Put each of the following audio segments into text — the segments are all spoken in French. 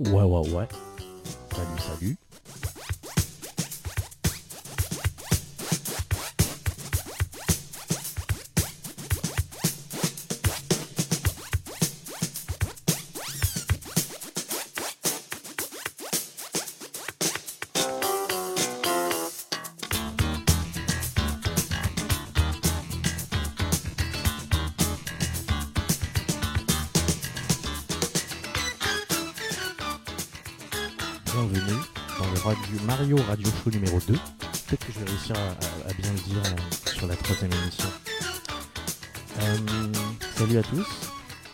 Ouais, ouais, ouais. Radio Show numéro 2. Peut-être que je vais réussir à, bien le dire euh, sur la troisième émission. Euh, salut à tous.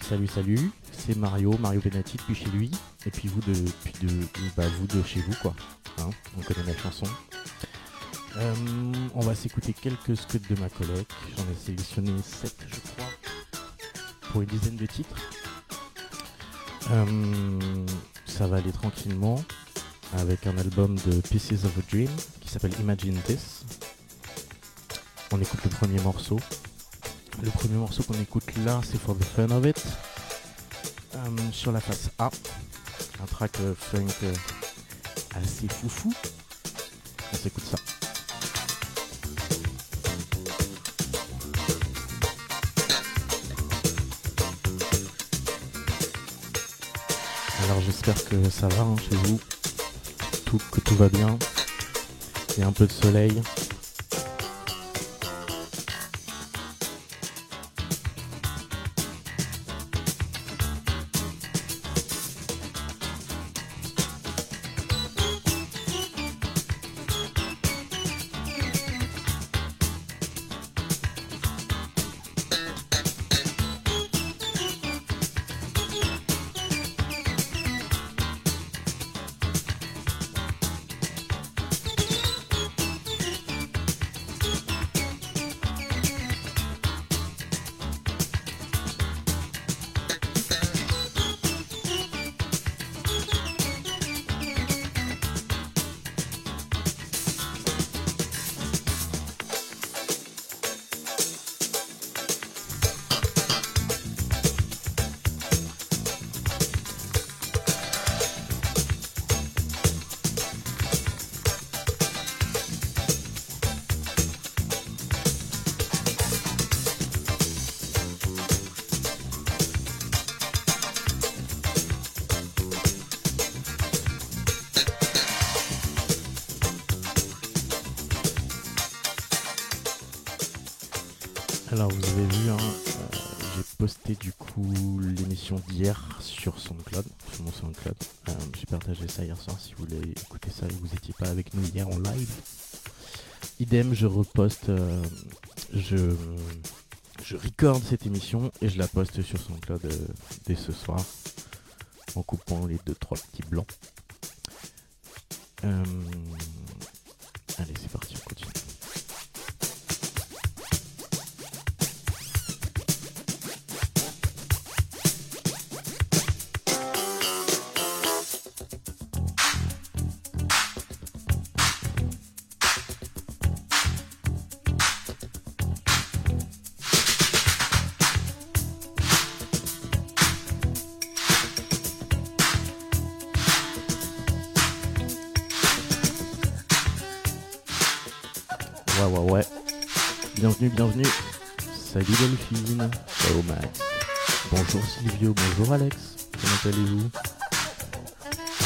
Salut, salut. C'est Mario, Mario Benatti depuis chez lui. Et puis vous de, puis de, bah, vous de chez vous, quoi. Hein, on connaît la chanson. Euh, on va s'écouter quelques scuds de ma collègue. J'en ai sélectionné 7, je crois, pour une dizaine de titres. Ça va aller tranquillement avec un album de Pieces of a Dream qui s'appelle Imagine This. On écoute le premier morceau. Le premier morceau qu'on écoute là, c'est For the Fun of It. Euh, sur la face A, un track euh, funk euh, assez foufou. On s'écoute ça. Alors j'espère que ça va hein, chez vous, que tout va bien. Il un peu de soleil. SoundCloud, sur mon SoundCloud. Euh, j'ai partagé ça hier soir si vous voulez écouter ça et vous n'étiez pas avec nous hier en live. Idem, je reposte, euh, je, je record cette émission et je la poste sur SoundCloud euh, dès ce soir en coupant les deux trois petits blancs. Euh, allez, c'est parti, Ouais, ouais, ouais. Bienvenue, bienvenue. Salut Delphine. Ciao Max. Bonjour Silvio, bonjour Alex. Comment allez-vous?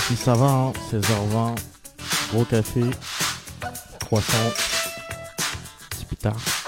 Si ça va, hein, 16h20. Gros café. Croissant. Petit pétard.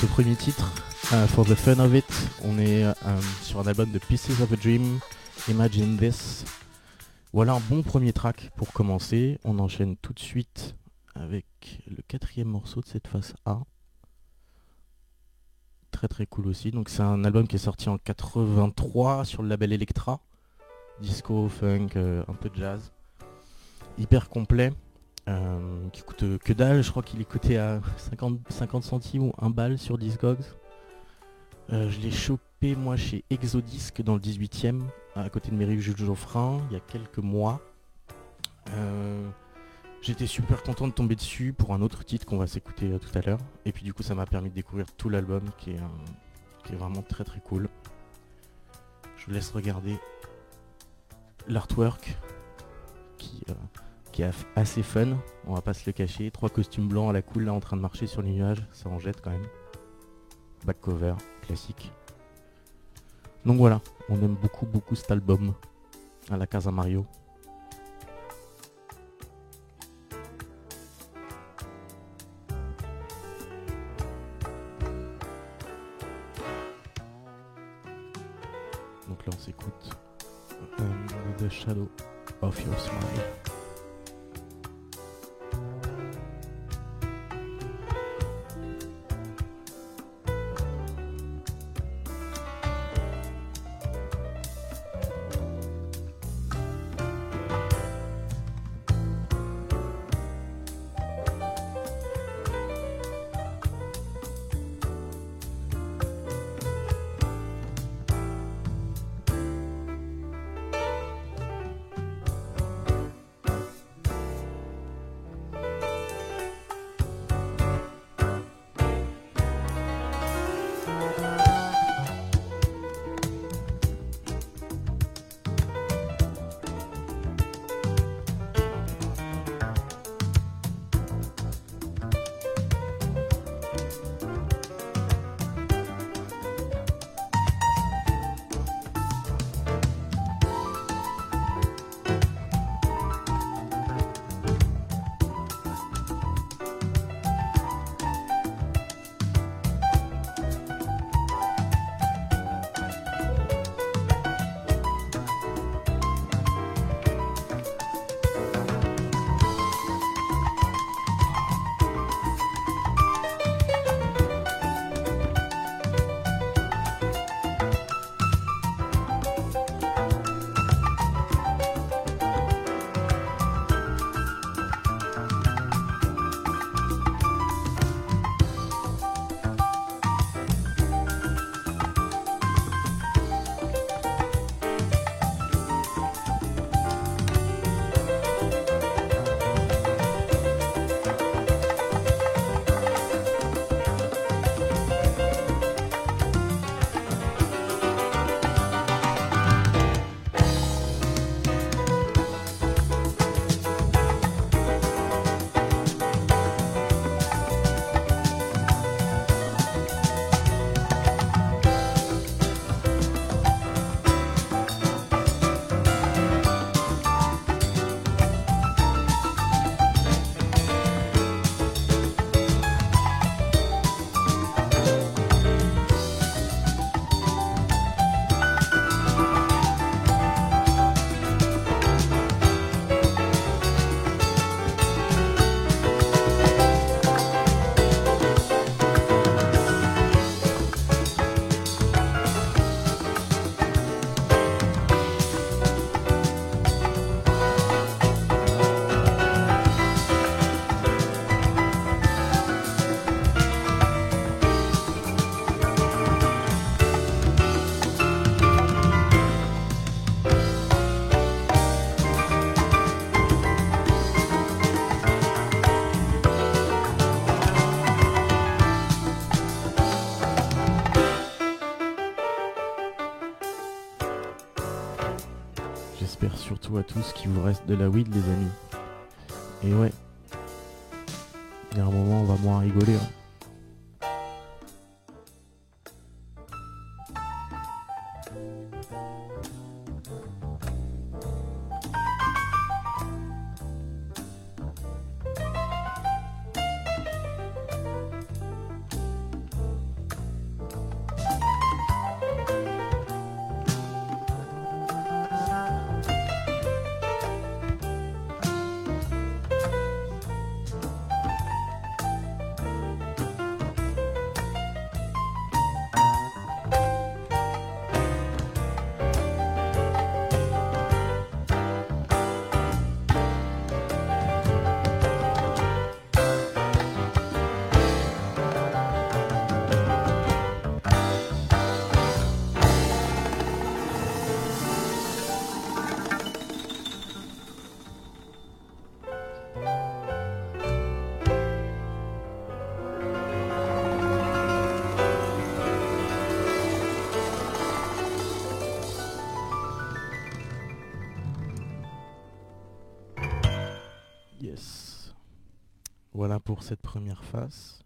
Ce premier titre. euh, for the fun of it, on est euh, sur un album de Pieces of a Dream, Imagine This. Voilà un bon premier track pour commencer. On enchaîne tout de suite avec le quatrième morceau de cette face A. très très cool aussi. Donc c'est un album qui est sorti en 83 sur le label Electra. Disco, funk, euh, un peu de jazz. Hyper complet. Euh, qui coûte que dalle, je crois qu'il est coté à 50, 50 centimes ou 1 balle sur Discogs. Euh, je l'ai chopé moi chez Exodisc dans le 18ème, à côté de Mairie Jules Geoffrin, il y a quelques mois. Euh, J'étais super content de tomber dessus pour un autre titre qu'on va s'écouter tout à l'heure. Et puis du coup ça m'a permis de découvrir tout l'album qui, qui est vraiment très très cool. Je vous laisse regarder l'artwork qui, qui assez fun, on va pas se le cacher. Trois costumes blancs à la cool là en train de marcher sur les nuages, ça en jette quand même. Back cover, classique. Donc voilà, on aime beaucoup beaucoup cet album à la Casa Mario. Reste de la weed, les amis. Et ouais, il y a un moment, on va moins rigoler. hein. Cette première face.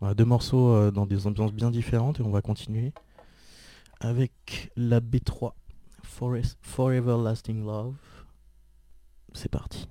Voilà, deux morceaux euh, dans des ambiances bien différentes et on va continuer avec la B3 Forest, Forever Lasting Love. C'est parti.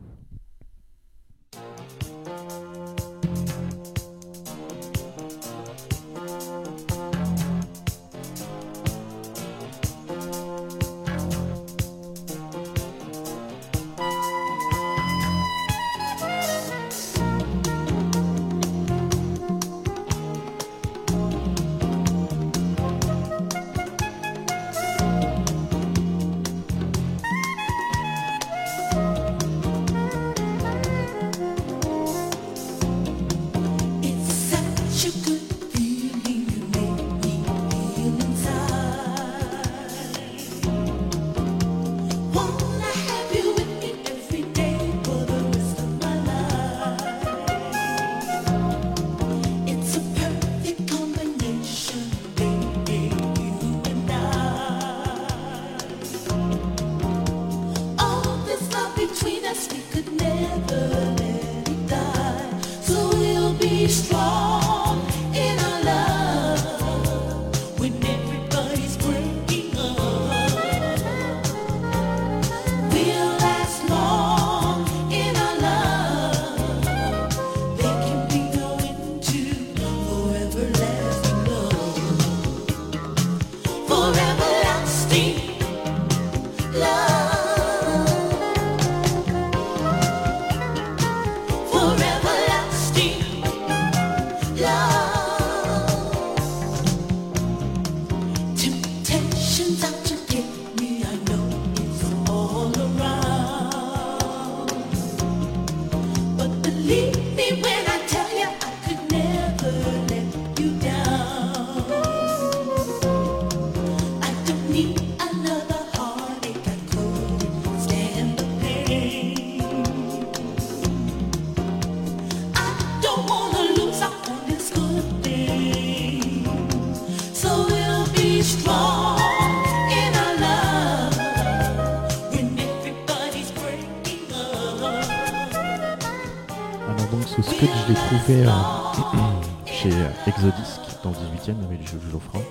Euh, Exodisc dans le 18ème avec les jeux Geoffroy.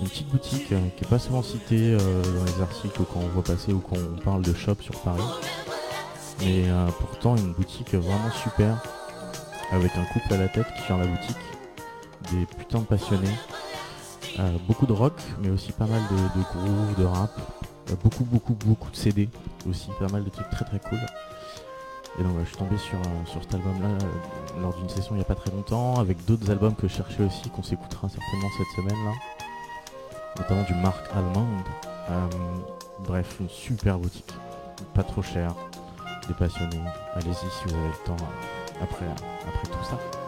Une petite boutique euh, qui est pas souvent citée euh, dans les articles ou quand on voit passer ou quand on parle de shop sur Paris. Mais euh, pourtant une boutique vraiment super avec un couple à la tête qui gère la boutique. Des putains de passionnés. Beaucoup de rock mais aussi pas mal de, groove, de rap. Beaucoup beaucoup beaucoup de CD aussi, pas mal de trucs très très cool. Et donc je suis tombé sur, euh, sur cet album là lors d'une session il n'y a pas très longtemps avec d'autres albums que je cherchais aussi qu'on s'écoutera certainement cette semaine là. Notamment du Marc Allemande. Euh, bref, une super boutique. Pas trop cher. Des passionnés. Allez-y si vous avez le temps euh, après, après tout ça.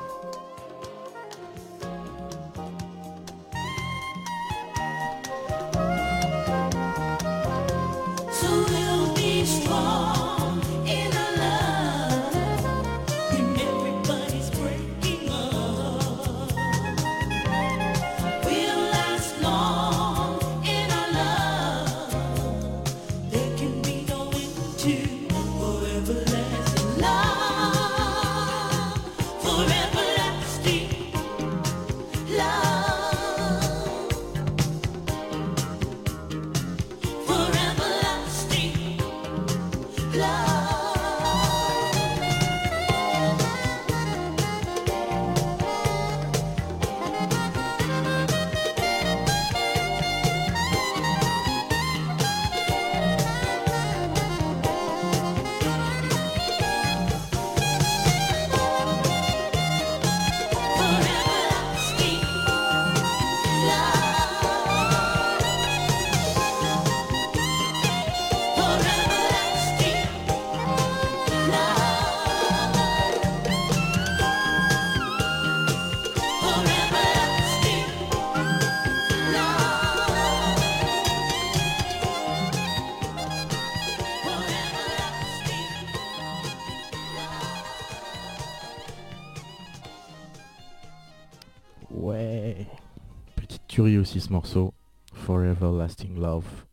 ce morceau, Forever Lasting Love.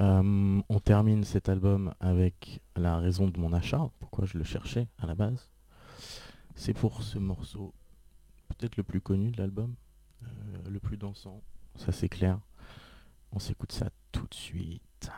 Euh, on termine cet album avec la raison de mon achat, pourquoi je le cherchais à la base. C'est pour ce morceau, peut-être le plus connu de l'album, euh, le plus dansant, ça c'est clair. On s'écoute ça tout de suite.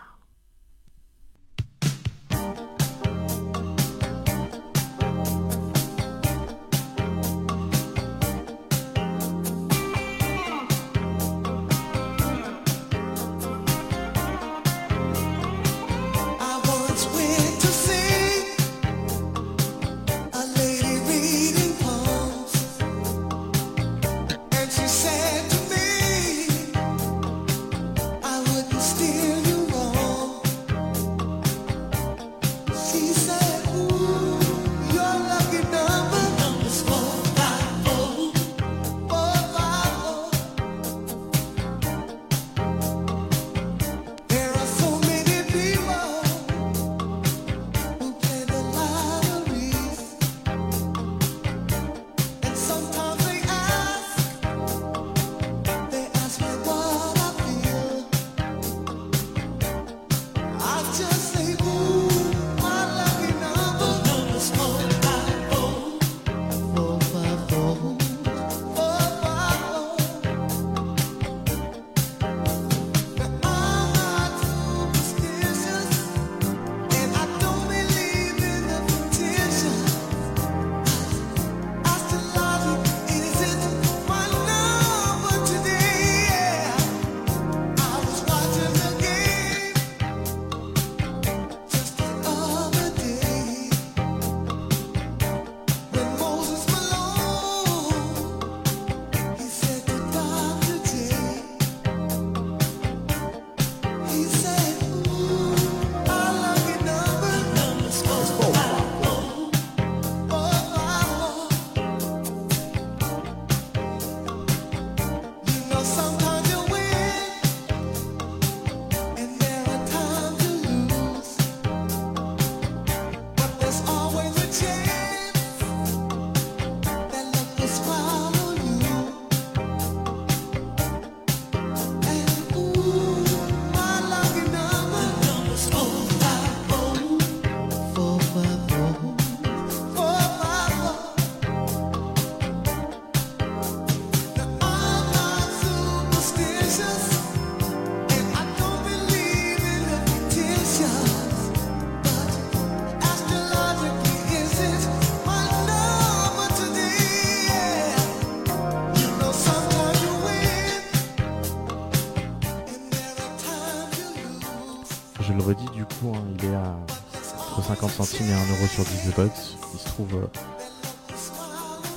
sur Disney Il se trouve euh,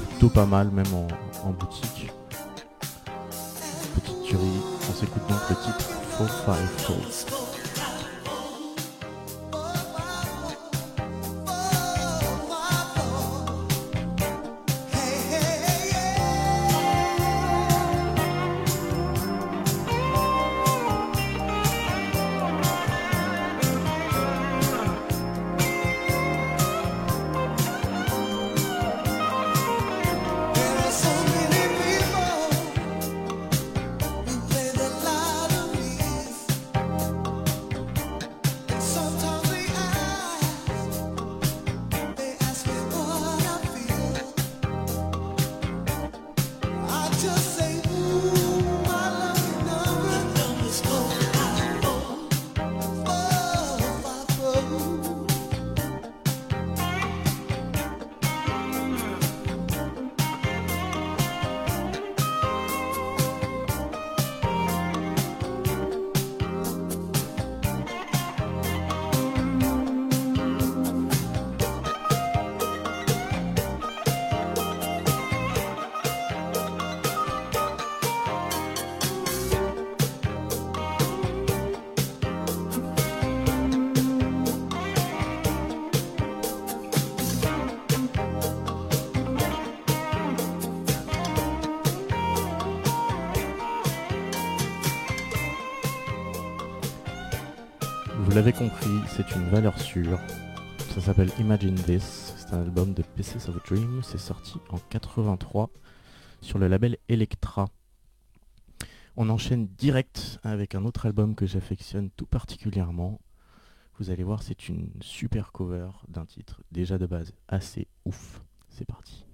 plutôt pas mal, même en, boutique. Petite tuerie. On s'écoute donc le titre Faux Five Falls. l'avez compris, c'est une valeur sûre. Ça s'appelle Imagine This. C'est un album de Pieces of Dream. C'est sorti en 83 sur le label Electra. On enchaîne direct avec un autre album que j'affectionne tout particulièrement. Vous allez voir, c'est une super cover d'un titre déjà de base assez ouf. C'est parti.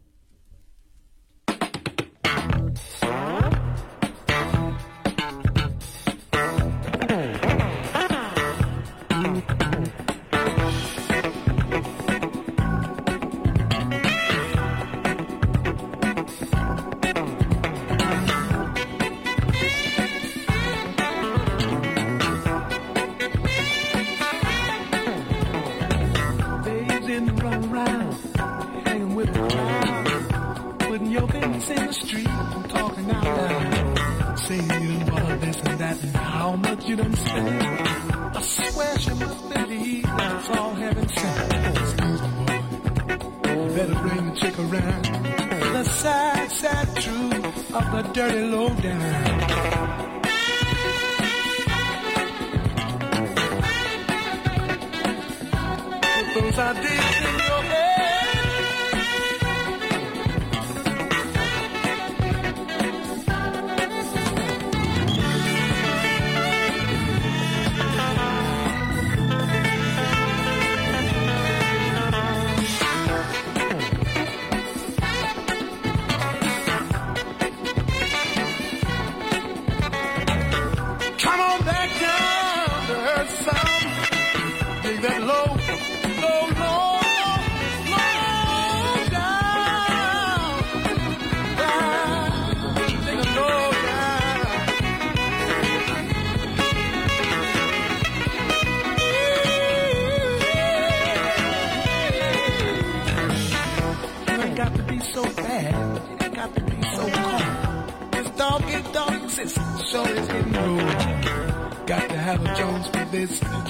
Street and talking out loud. Saying you done bought this and that and how much you done spent. I swear she must believe that it's all heaven sent. Excuse me, boy. Better bring the chick around. The sad, sad truth of the dirty lowdown. Those ideas in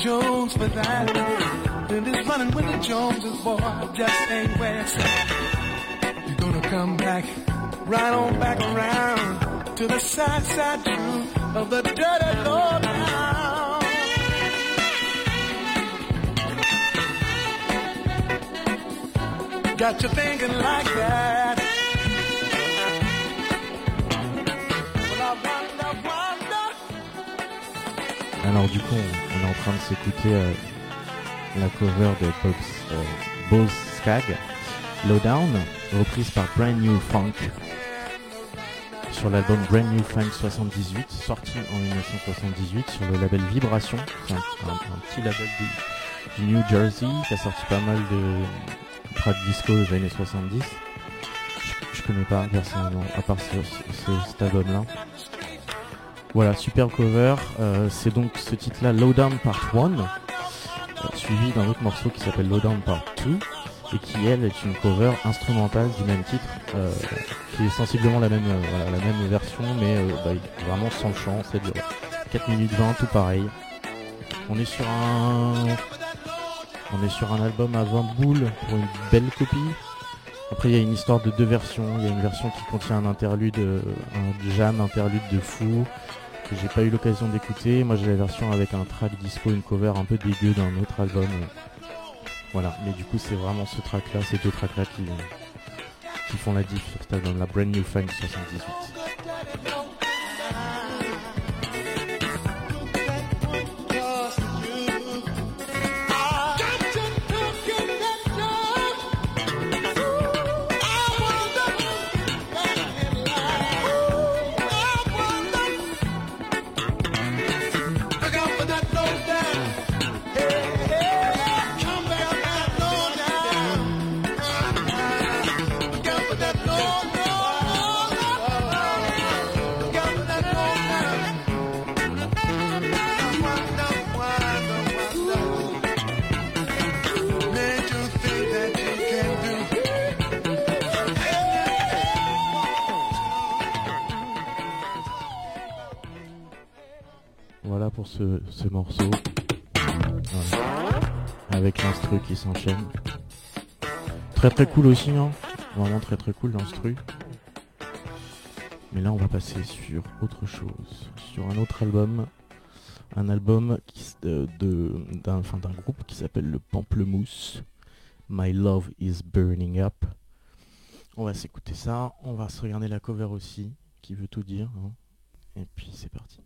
Jones for that. Then this running with the Joneses, boy, just ain't at. You're gonna come back, right on back around to the side, side truth of the dirty low down. Got you thinking like that. Alors du coup, train de s'écouter euh, la cover de Bob, euh, Boz Skag, Lowdown, reprise par Brand New Funk sur l'album Brand New Funk 78, sorti en 1978 sur le label Vibration, un, petit label du, New Jersey qui a sorti pas mal de trad disco des années 70. Je, je connais pas personnellement, à part ce- ce- cet album-là. Voilà, super cover. Euh, c'est donc ce titre-là, Lowdown Part 1, euh, suivi d'un autre morceau qui s'appelle Lowdown Part 2, et qui, elle, est une cover instrumentale du même titre, euh, qui est sensiblement la même, voilà, la même version, mais bah, vraiment sans chant, c'est de 4 minutes 20, tout pareil. On est sur un... On est sur un album à 20 boules pour une belle copie. Après, il y a une histoire de deux versions. Il y a une version qui contient un interlude, un jam interlude de fou, que j'ai pas eu l'occasion d'écouter. Moi j'ai la version avec un track disco, une cover un peu dégueu d'un autre album. Voilà, mais du coup c'est vraiment ce track là, ces deux tracks là qui, qui font la diff sur cet album, la Brand New Funk 78. Ce, ce morceau. Avec l'instru qui s'enchaîne. Très très cool aussi, hein. Vraiment très très cool l'instru. Mais là on va passer sur autre chose. Sur un autre album. Un album de, d'un, d'un groupe qui s'appelle le Pamplemousse. My Love is Burning Up. On va s'écouter ça. On va se regarder la cover aussi, qui veut tout dire. hein. Et puis c'est parti.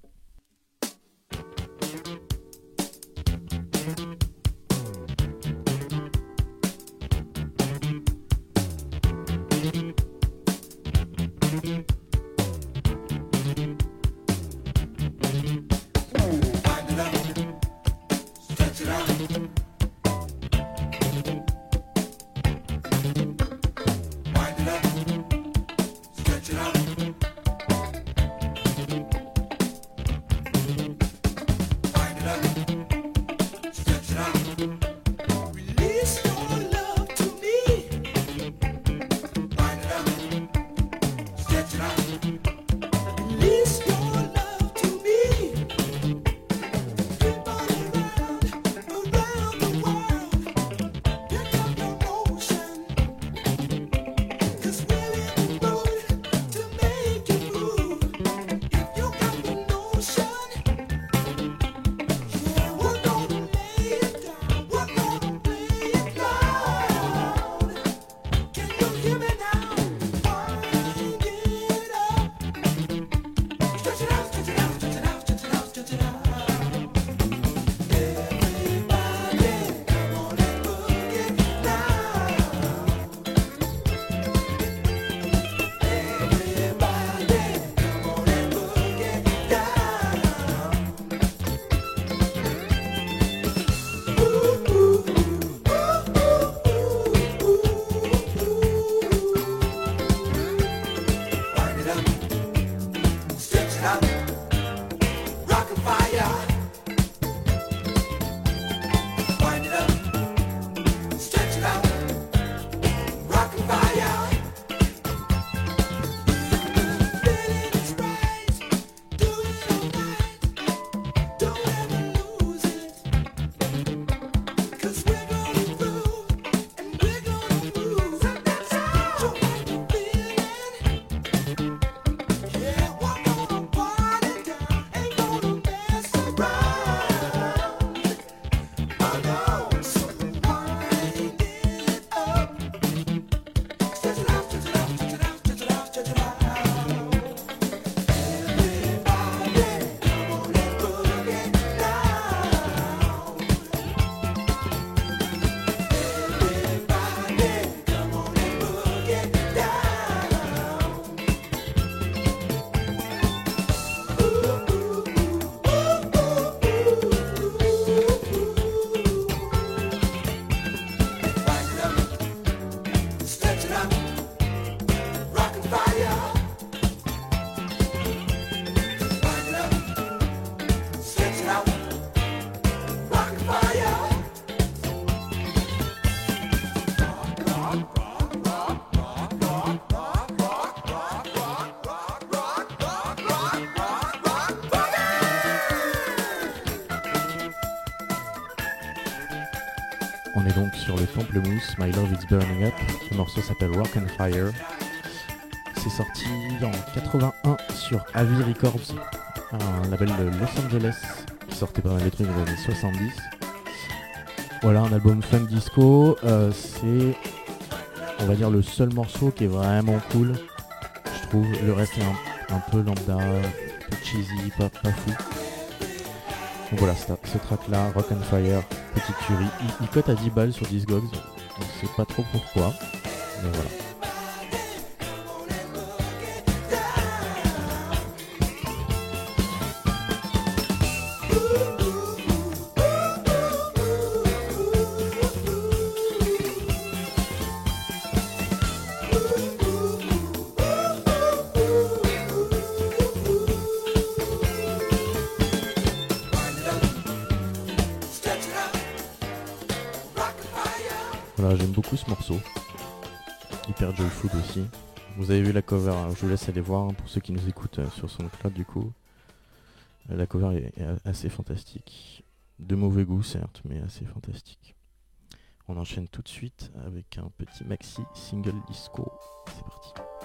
Morceau s'appelle Rock and Fire. C'est sorti en 81 sur Avi Records, un label de Los Angeles qui sortait pas mal de trucs dans les années 70. Voilà, un album funk disco. euh, c'est, on va dire, le seul morceau qui est vraiment cool. Je trouve le reste est un, peu lambda, un peu cheesy, pas, fou. Donc voilà, ce, ce track là, Rock and Fire, petite tuerie. Il, il cote à 10 balles sur Discogs, on sait pas trop pourquoi, mais voilà. Stretch Aussi. Vous avez vu la cover, hein, je vous laisse aller voir hein, pour ceux qui nous écoutent euh, sur SoundCloud du coup. Euh, La cover est, assez fantastique. De mauvais goût certes, mais assez fantastique. On enchaîne tout de suite avec un petit maxi single disco. C'est parti.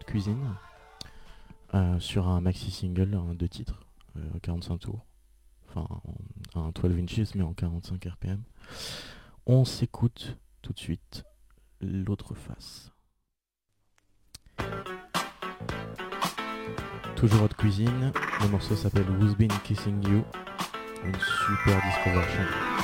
De Cuisine euh, sur un maxi single, deux titres, euh, 45 tours. Enfin, un 12 inches mais en 45 RPM. On s'écoute tout de suite l'autre face. Toujours Hot Cuisine, le morceau s'appelle Who's Been Kissing You, une super disco version.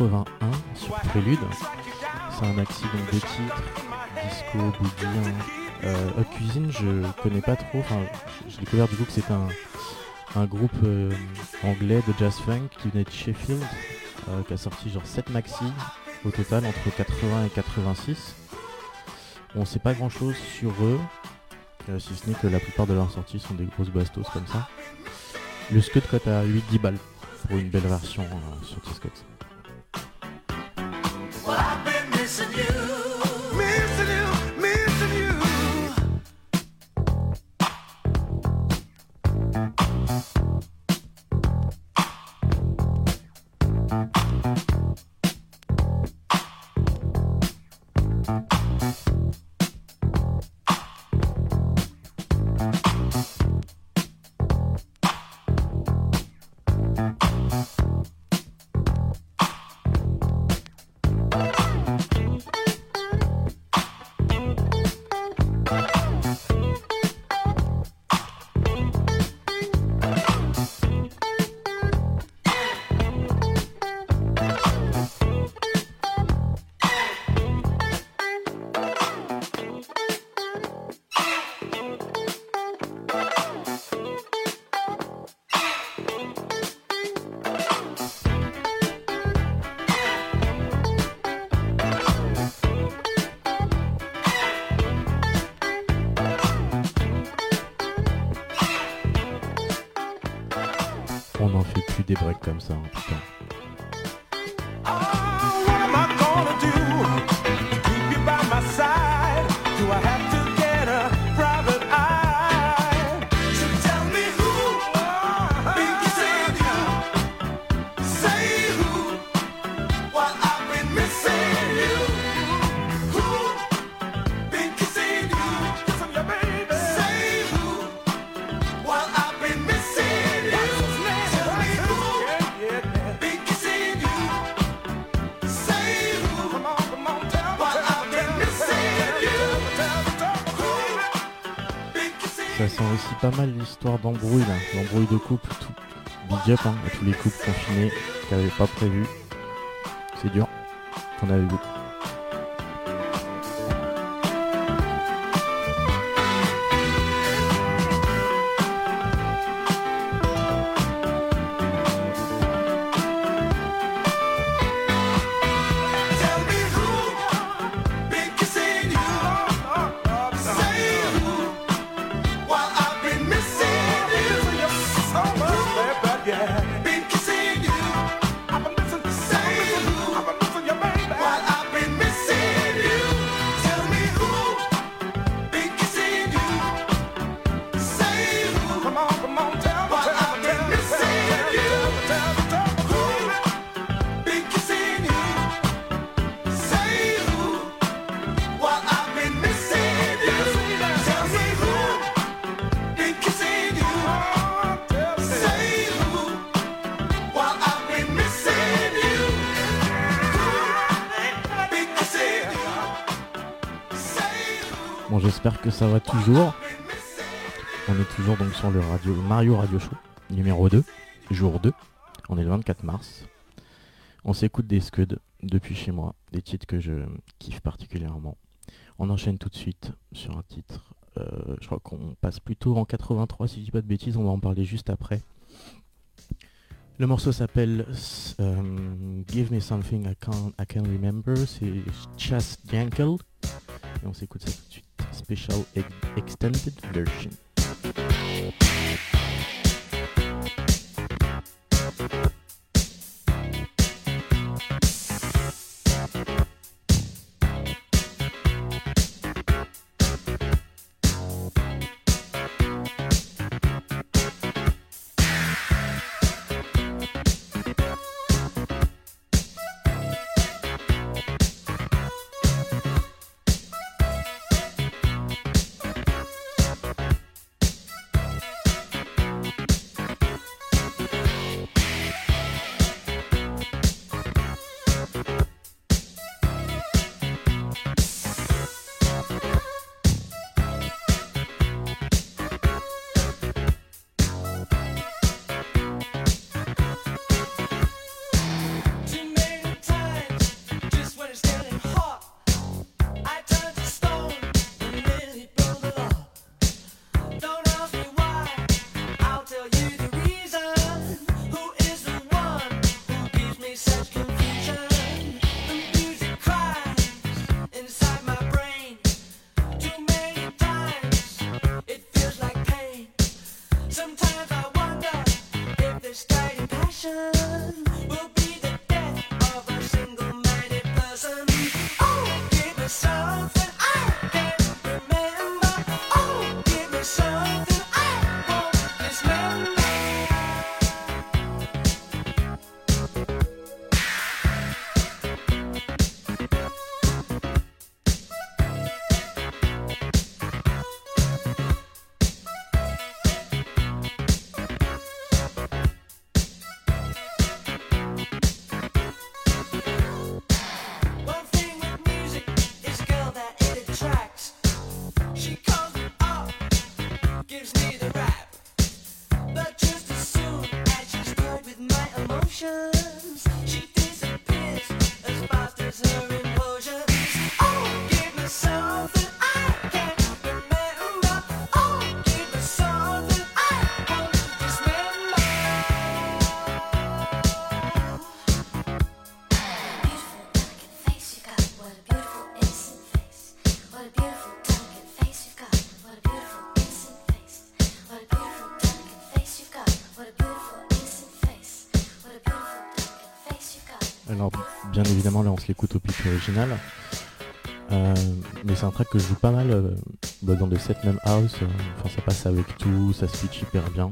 81 sur Prélude. C'est un maxi donc de titres, disco, boogie. Euh, Hot Cuisine, je connais pas trop. Enfin, j'ai découvert du coup que c'est un, un groupe euh, anglais de jazz funk qui venait de Sheffield, euh, qui a sorti genre 7 maxi au total entre 80 et 86. On sait pas grand chose sur eux, euh, si ce n'est que la plupart de leurs sorties sont des grosses bastos comme ça. Le Scud cote à 8-10 balles pour une belle version euh, sur T-Scott. Ça sent aussi pas mal l'histoire d'embrouille l'embrouille de couple, tout big up hein, à tous les couples confinés qui n'avaient pas prévu. C'est dur. On avait beaucoup. Radio Show numéro 2, jour 2. On est le 24 mars. On s'écoute des scuds depuis chez moi, des titres que je kiffe particulièrement. On enchaîne tout de suite sur un titre. euh, je crois qu'on passe plutôt en 83 si je dis pas de bêtises, on va en parler juste après. Le morceau s'appelle euh, Give Me Something I Can't, I Can Remember, c'est Chas Jankel. Et on s'écoute ça tout de suite. Special ex- Extended Version. L'écoute au pitch original. Euh, mais c'est un track que je joue pas mal euh, bah, dans des sets même house. euh, Enfin, ça passe avec tout, ça se hyper bien.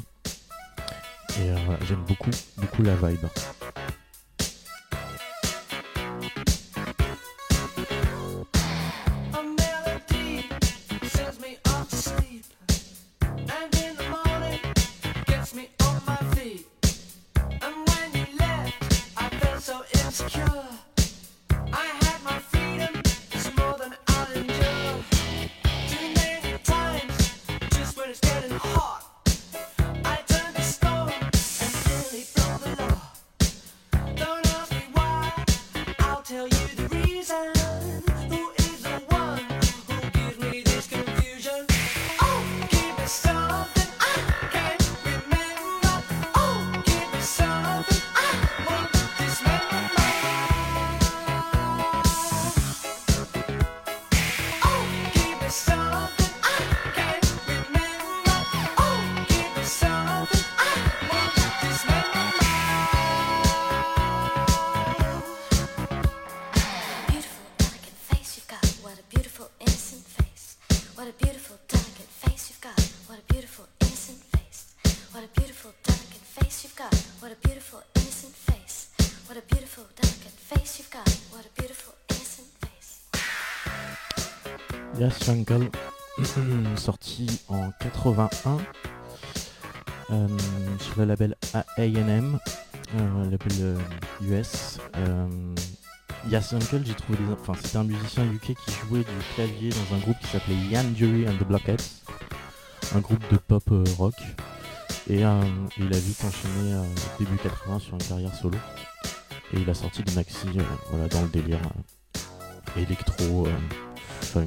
Et j'aime beaucoup, beaucoup la vibe. Face. Yes Jungle, sorti en 81 euh, sur le label AM, euh, label euh, US. euh, Yas Uncle, j'ai trouvé des. Enfin, c'était un musicien UK qui jouait du clavier dans un groupe qui s'appelait Ian Jury and the Blockheads, un groupe de pop euh, rock. Et euh, il a vite enchaîné euh, début 80 sur une carrière solo. Et il a sorti des maxi euh, dans le délire euh, électro, euh, funk.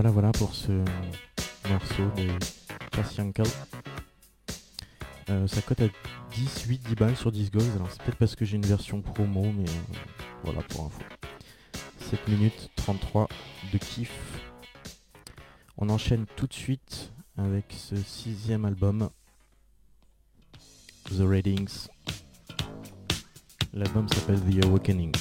Voilà, voilà pour ce morceau de Cass Yankel. Euh, ça cote à 10, 8, 10 balles sur Discogs. Alors c'est peut-être parce que j'ai une version promo, mais euh, voilà pour info. 7 minutes 33 de kiff. On enchaîne tout de suite avec ce sixième album, The Readings. L'album s'appelle The Awakening.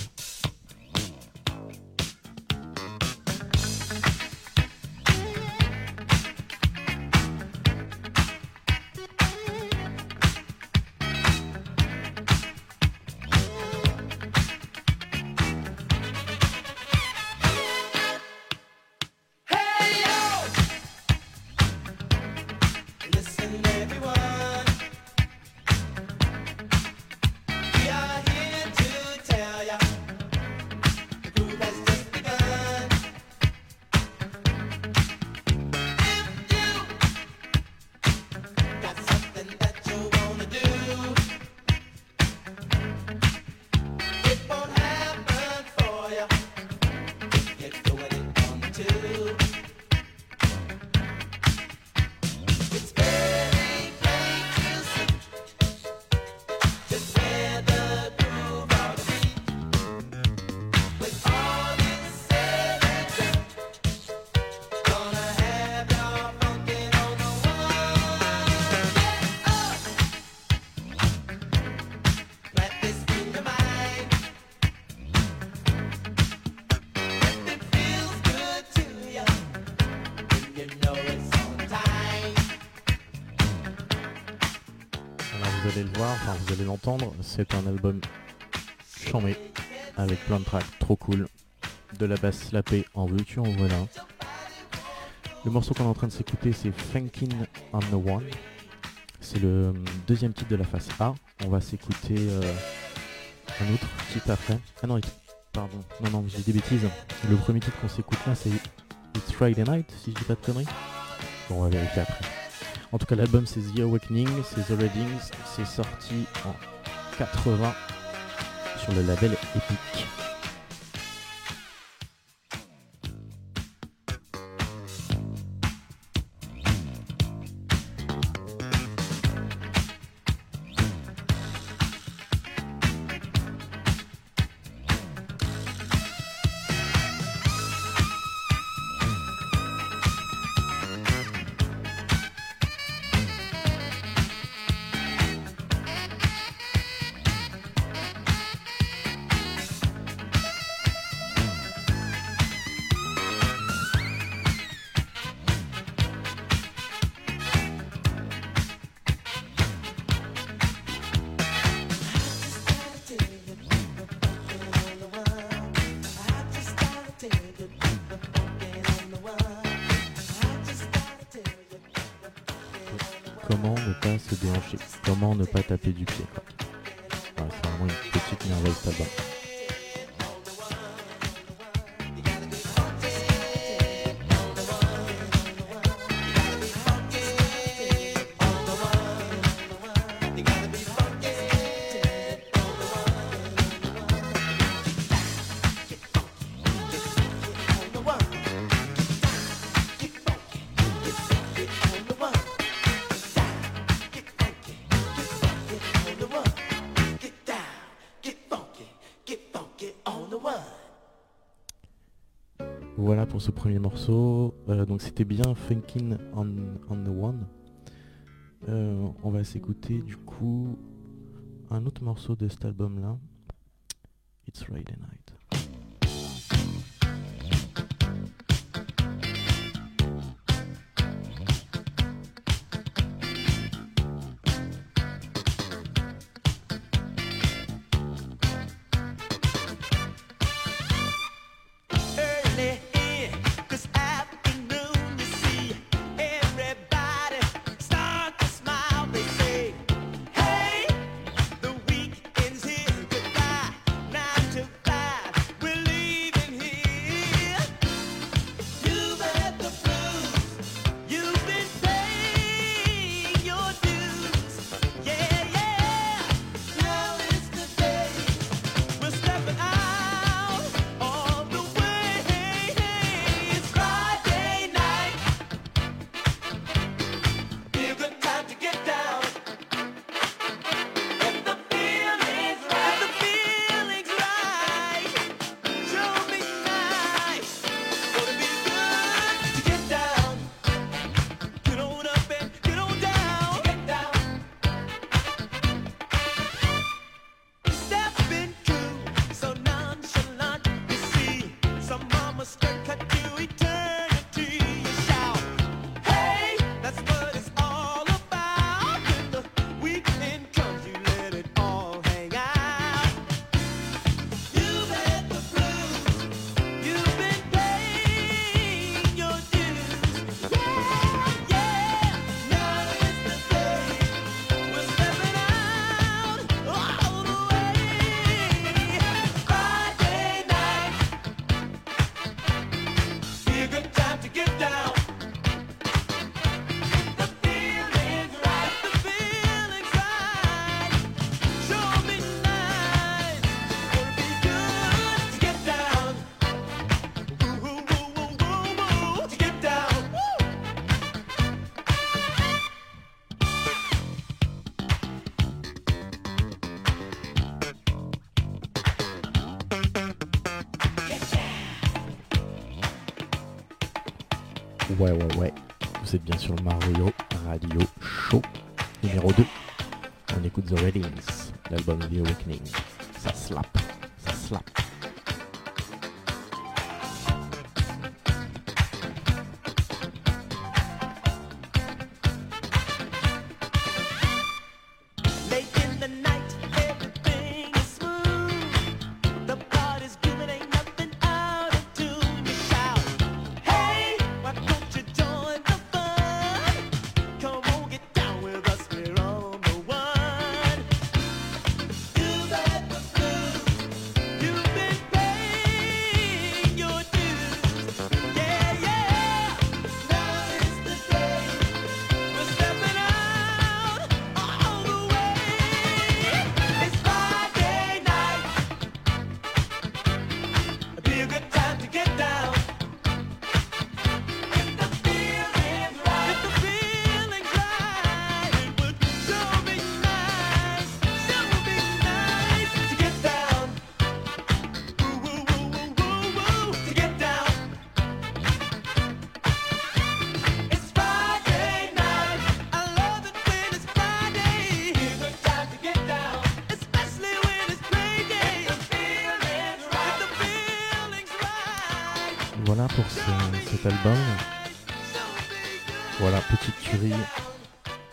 L'entendre, c'est un album chambé avec plein de tracks trop cool, de la basse slappée en veux-tu en voilà. Le morceau qu'on est en train de s'écouter c'est Thanking on the One. C'est le deuxième titre de la face A. On va s'écouter euh, un autre titre après. Ah non, pardon, non non, j'ai des bêtises. Le premier titre qu'on s'écoute là c'est It's Friday Night, si je dis pas de conneries. Bon, on va vérifier après. En tout cas, l'album c'est The Awakening, c'est The Readings, c'est sorti en 80 sur le label Epic. comment ne pas se déhancher, comment ne pas taper du pied? Enfin, c'est vraiment une petite merveille tabac. premier morceau. Euh, donc c'était bien Funkin' on, the One. Euh, on va s'écouter du coup un autre morceau de cet album là. It's Friday Night. ouais, ouais, ouais. Vous êtes bien sur le Mario Radio Show numéro 2. On écoute The Readings, l'album The Awakening.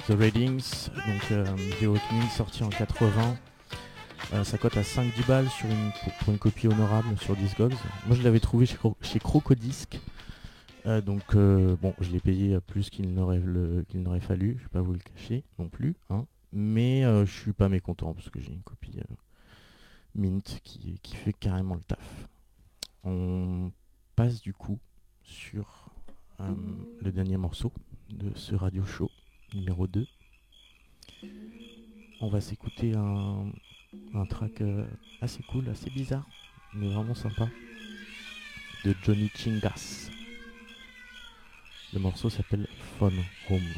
The Readings, donc euh, The Awakening sorti en 80. Euh, ça cote à 5-10 balles sur une, pour une copie honorable sur Discogs. Moi je l'avais trouvé chez, chez Crocodisc. Euh, donc euh, bon, je l'ai payé plus qu'il n'aurait fallu, je ne vais pas vous le cacher non plus. Hein, mais je suis pas mécontent parce que j'ai une copie Mint qui, qui fait carrément le taf. On passe du coup sur le dernier morceau de ce radio show numéro 2. On va s'écouter un, track euh, assez cool, assez bizarre, mais vraiment sympa, de Johnny Chingas. Le morceau s'appelle Phone Home.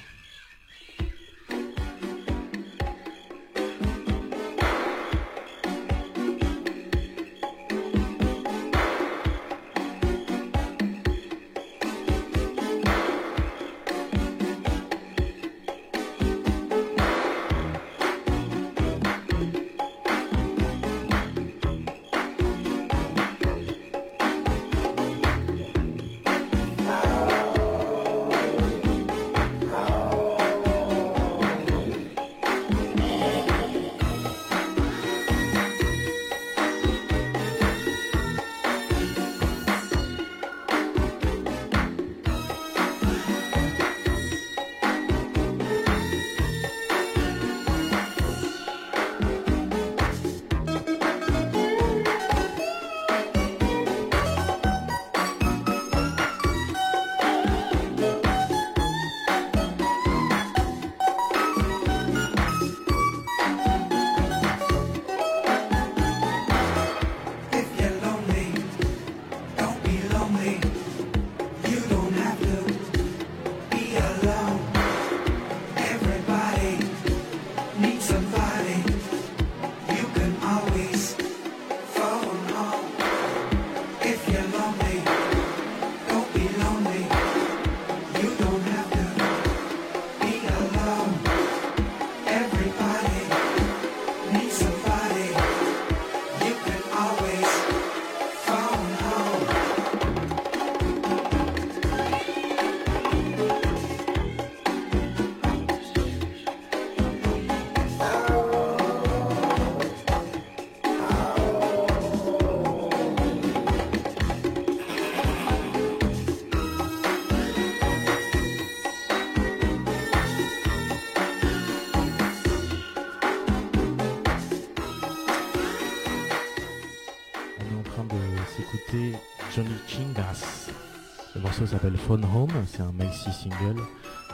S'appelle Phone Home, c'est un maxi single.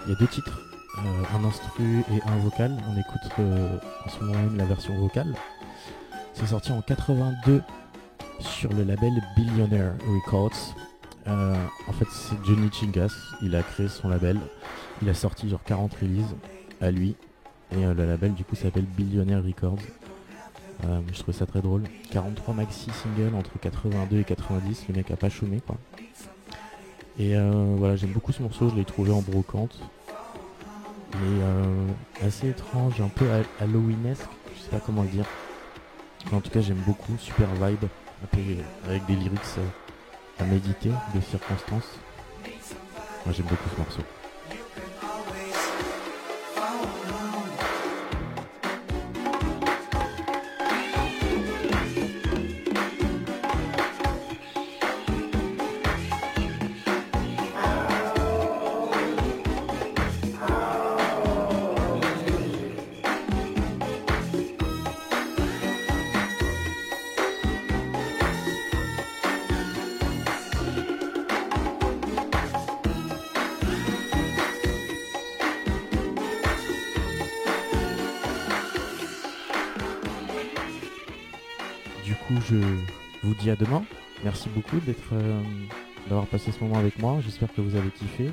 Il y a deux titres, euh, un instru et un vocal. On écoute euh, en ce moment même la version vocale. C'est sorti en 82 sur le label Billionaire Records. Euh, en fait, c'est Johnny Chingas. Il a créé son label. Il a sorti genre 40 releases à lui. Et le label du coup s'appelle Billionaire Records. Je trouve ça très drôle. 43 maxi singles entre 82 et 90, le mec a pas chômé quoi. Et euh, voilà, j'aime beaucoup ce morceau, je l'ai trouvé en brocante. Mais euh, assez étrange, un peu ha- halloweenesque, je sais pas comment le dire. Mais en tout cas, j'aime beaucoup, super vibe, avec des lyrics euh, à méditer, de circonstances. Moi j'aime beaucoup ce morceau. À demain. Merci beaucoup d'être, euh, d'avoir passé ce moment avec moi. J'espère que vous avez kiffé.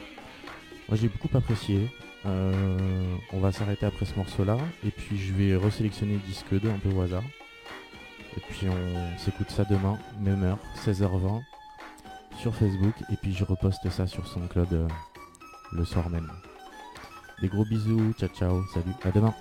Moi, j'ai beaucoup apprécié. Euh, on va s'arrêter après ce morceau-là. Et puis, je vais resélectionner le disque 2 un peu au hasard. Et puis, on s'écoute ça demain, même heure, 16h20, sur Facebook. Et puis, je reposte ça sur SoundCloud euh, le soir même. Des gros bisous. Ciao, ciao. Salut. À demain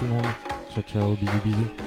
tout le monde. Ciao ciao, bisous bisous.